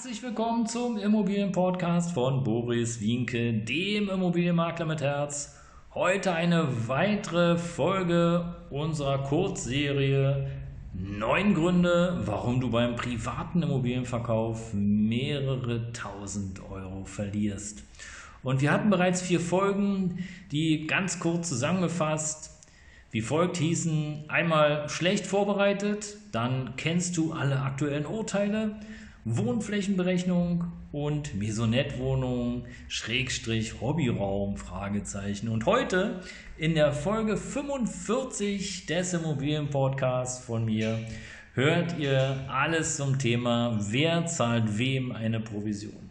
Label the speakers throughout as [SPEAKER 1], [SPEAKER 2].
[SPEAKER 1] Herzlich willkommen zum Immobilienpodcast von Boris Wienke, dem Immobilienmakler mit Herz. Heute eine weitere Folge unserer Kurzserie Neun Gründe, warum du beim privaten Immobilienverkauf mehrere tausend Euro verlierst. Und wir hatten bereits vier Folgen, die ganz kurz zusammengefasst wie folgt hießen einmal schlecht vorbereitet, dann kennst du alle aktuellen Urteile, Wohnflächenberechnung und Maisonette-Wohnung, Schrägstrich, Hobbyraum, Fragezeichen. Und heute in der Folge 45 des Immobilienpodcasts von mir hört ihr alles zum Thema, wer zahlt wem eine Provision.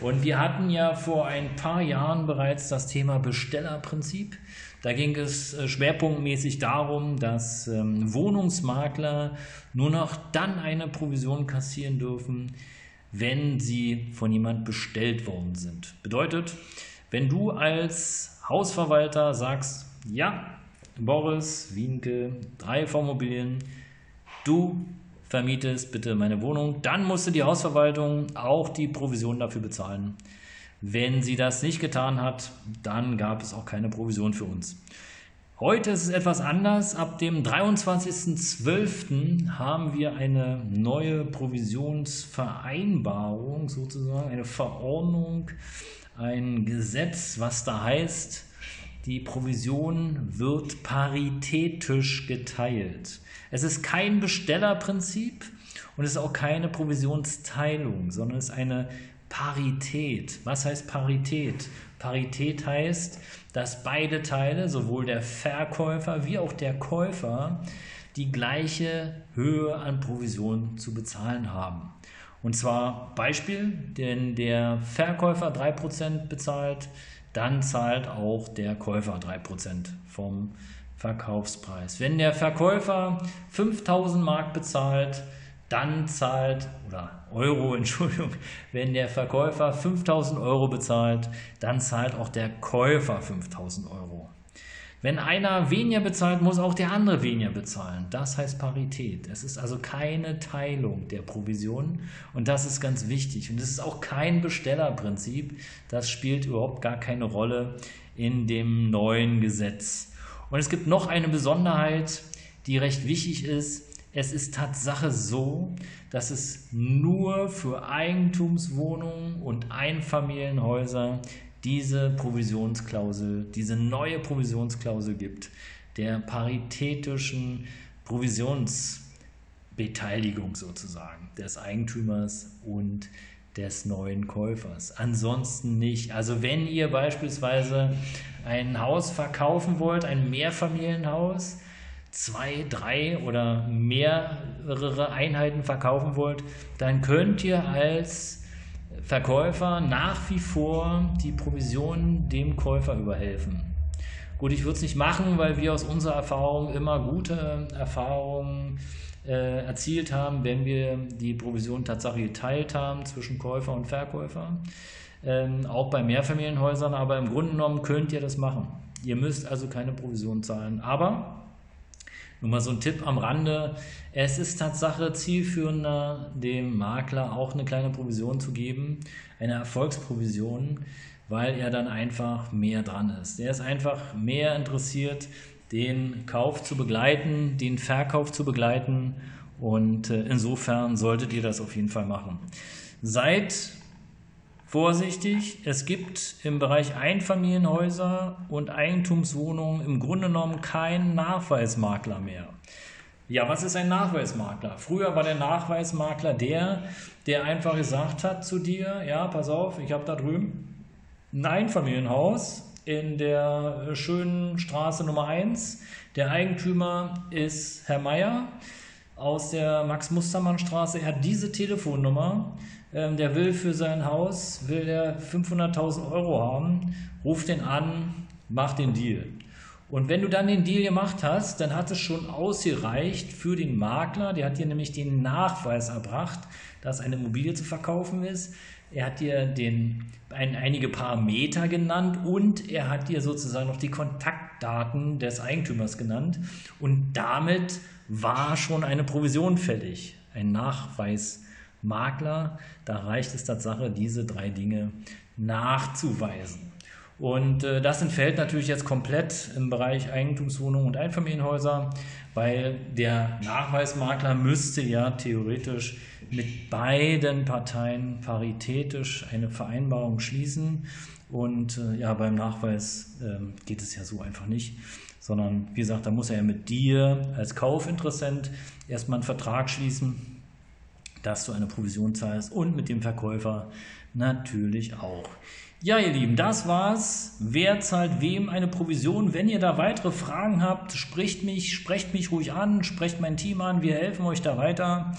[SPEAKER 1] Und wir hatten ja vor ein paar Jahren bereits das Thema Bestellerprinzip. Da ging es äh, schwerpunktmäßig darum, dass ähm, Wohnungsmakler nur noch dann eine Provision kassieren dürfen, wenn sie von jemand bestellt worden sind. Bedeutet, wenn du als Hausverwalter sagst, ja, Boris, Wienke, drei Immobilien, du vermietest bitte meine Wohnung, dann musste die Hausverwaltung auch die Provision dafür bezahlen. Wenn sie das nicht getan hat, dann gab es auch keine Provision für uns. Heute ist es etwas anders. Ab dem 23.12. haben wir eine neue Provisionsvereinbarung, sozusagen eine Verordnung, ein Gesetz, was da heißt, die Provision wird paritätisch geteilt. Es ist kein Bestellerprinzip und es ist auch keine Provisionsteilung, sondern es ist eine Parität. Was heißt Parität? Parität heißt, dass beide Teile, sowohl der Verkäufer wie auch der Käufer, die gleiche Höhe an Provision zu bezahlen haben. Und zwar Beispiel, denn der Verkäufer 3% bezahlt, dann zahlt auch der Käufer 3% vom Verkaufspreis. Wenn der Verkäufer 5000 Mark bezahlt, dann zahlt, oder Euro, Entschuldigung, wenn der Verkäufer 5000 Euro bezahlt, dann zahlt auch der Käufer 5000 Euro. Wenn einer weniger bezahlt, muss auch der andere weniger bezahlen. Das heißt Parität. Es ist also keine Teilung der Provision und das ist ganz wichtig. Und es ist auch kein Bestellerprinzip. Das spielt überhaupt gar keine Rolle in dem neuen Gesetz. Und es gibt noch eine Besonderheit, die recht wichtig ist. Es ist Tatsache so, dass es nur für Eigentumswohnungen und Einfamilienhäuser diese Provisionsklausel, diese neue Provisionsklausel gibt, der paritätischen Provisionsbeteiligung sozusagen des Eigentümers und des neuen Käufers. Ansonsten nicht. Also wenn ihr beispielsweise ein Haus verkaufen wollt, ein Mehrfamilienhaus, zwei, drei oder mehrere Einheiten verkaufen wollt, dann könnt ihr als Verkäufer nach wie vor die Provision dem Käufer überhelfen. Gut, ich würde es nicht machen, weil wir aus unserer Erfahrung immer gute Erfahrungen äh, erzielt haben, wenn wir die Provision tatsächlich geteilt haben zwischen Käufer und Verkäufer. Ähm, auch bei Mehrfamilienhäusern, aber im Grunde genommen könnt ihr das machen. Ihr müsst also keine Provision zahlen. Aber nur mal so ein Tipp am Rande. Es ist Tatsache zielführender, dem Makler auch eine kleine Provision zu geben, eine Erfolgsprovision, weil er dann einfach mehr dran ist. Er ist einfach mehr interessiert, den Kauf zu begleiten, den Verkauf zu begleiten und äh, insofern solltet ihr das auf jeden Fall machen. Seid vorsichtig. Es gibt im Bereich Einfamilienhäuser und Eigentumswohnungen im Grunde genommen keinen Nachweismakler mehr. Ja, was ist ein Nachweismakler? Früher war der Nachweismakler der, der einfach gesagt hat zu dir, ja, pass auf, ich habe da drüben ein Einfamilienhaus in der schönen Straße Nummer 1. Der Eigentümer ist Herr Meier aus der Max-Mustermann-Straße. Er hat diese Telefonnummer ähm, der will für sein Haus, will der 500.000 Euro haben, ruft den an, macht den Deal. Und wenn du dann den Deal gemacht hast, dann hat es schon ausgereicht für den Makler. Der hat dir nämlich den Nachweis erbracht, dass eine Immobilie zu verkaufen ist. Er hat dir den, ein, einige Parameter genannt und er hat dir sozusagen noch die Kontaktdaten des Eigentümers genannt. Und damit war schon eine Provision fällig. Ein Nachweismakler, da reicht es Tatsache, diese drei Dinge nachzuweisen. Und äh, das entfällt natürlich jetzt komplett im Bereich Eigentumswohnungen und Einfamilienhäuser, weil der Nachweismakler müsste ja theoretisch mit beiden Parteien paritätisch eine Vereinbarung schließen. Und äh, ja, beim Nachweis äh, geht es ja so einfach nicht, sondern wie gesagt, da muss er ja mit dir als Kaufinteressent erstmal einen Vertrag schließen, dass du eine Provision zahlst und mit dem Verkäufer natürlich auch. Ja, ihr Lieben, das war's. Wer zahlt wem eine Provision? Wenn ihr da weitere Fragen habt, spricht mich, sprecht mich ruhig an, sprecht mein Team an, wir helfen euch da weiter.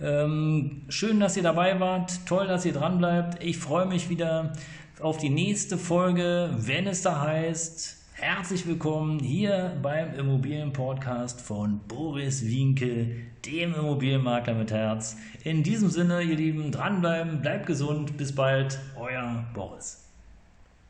[SPEAKER 1] Ähm, schön, dass ihr dabei wart, toll, dass ihr dran bleibt. Ich freue mich wieder auf die nächste Folge, wenn es da heißt. Herzlich willkommen hier beim Immobilienpodcast von Boris Winkel, dem Immobilienmakler mit Herz. In diesem Sinne, ihr Lieben, dranbleiben, bleibt gesund, bis bald, euer Boris.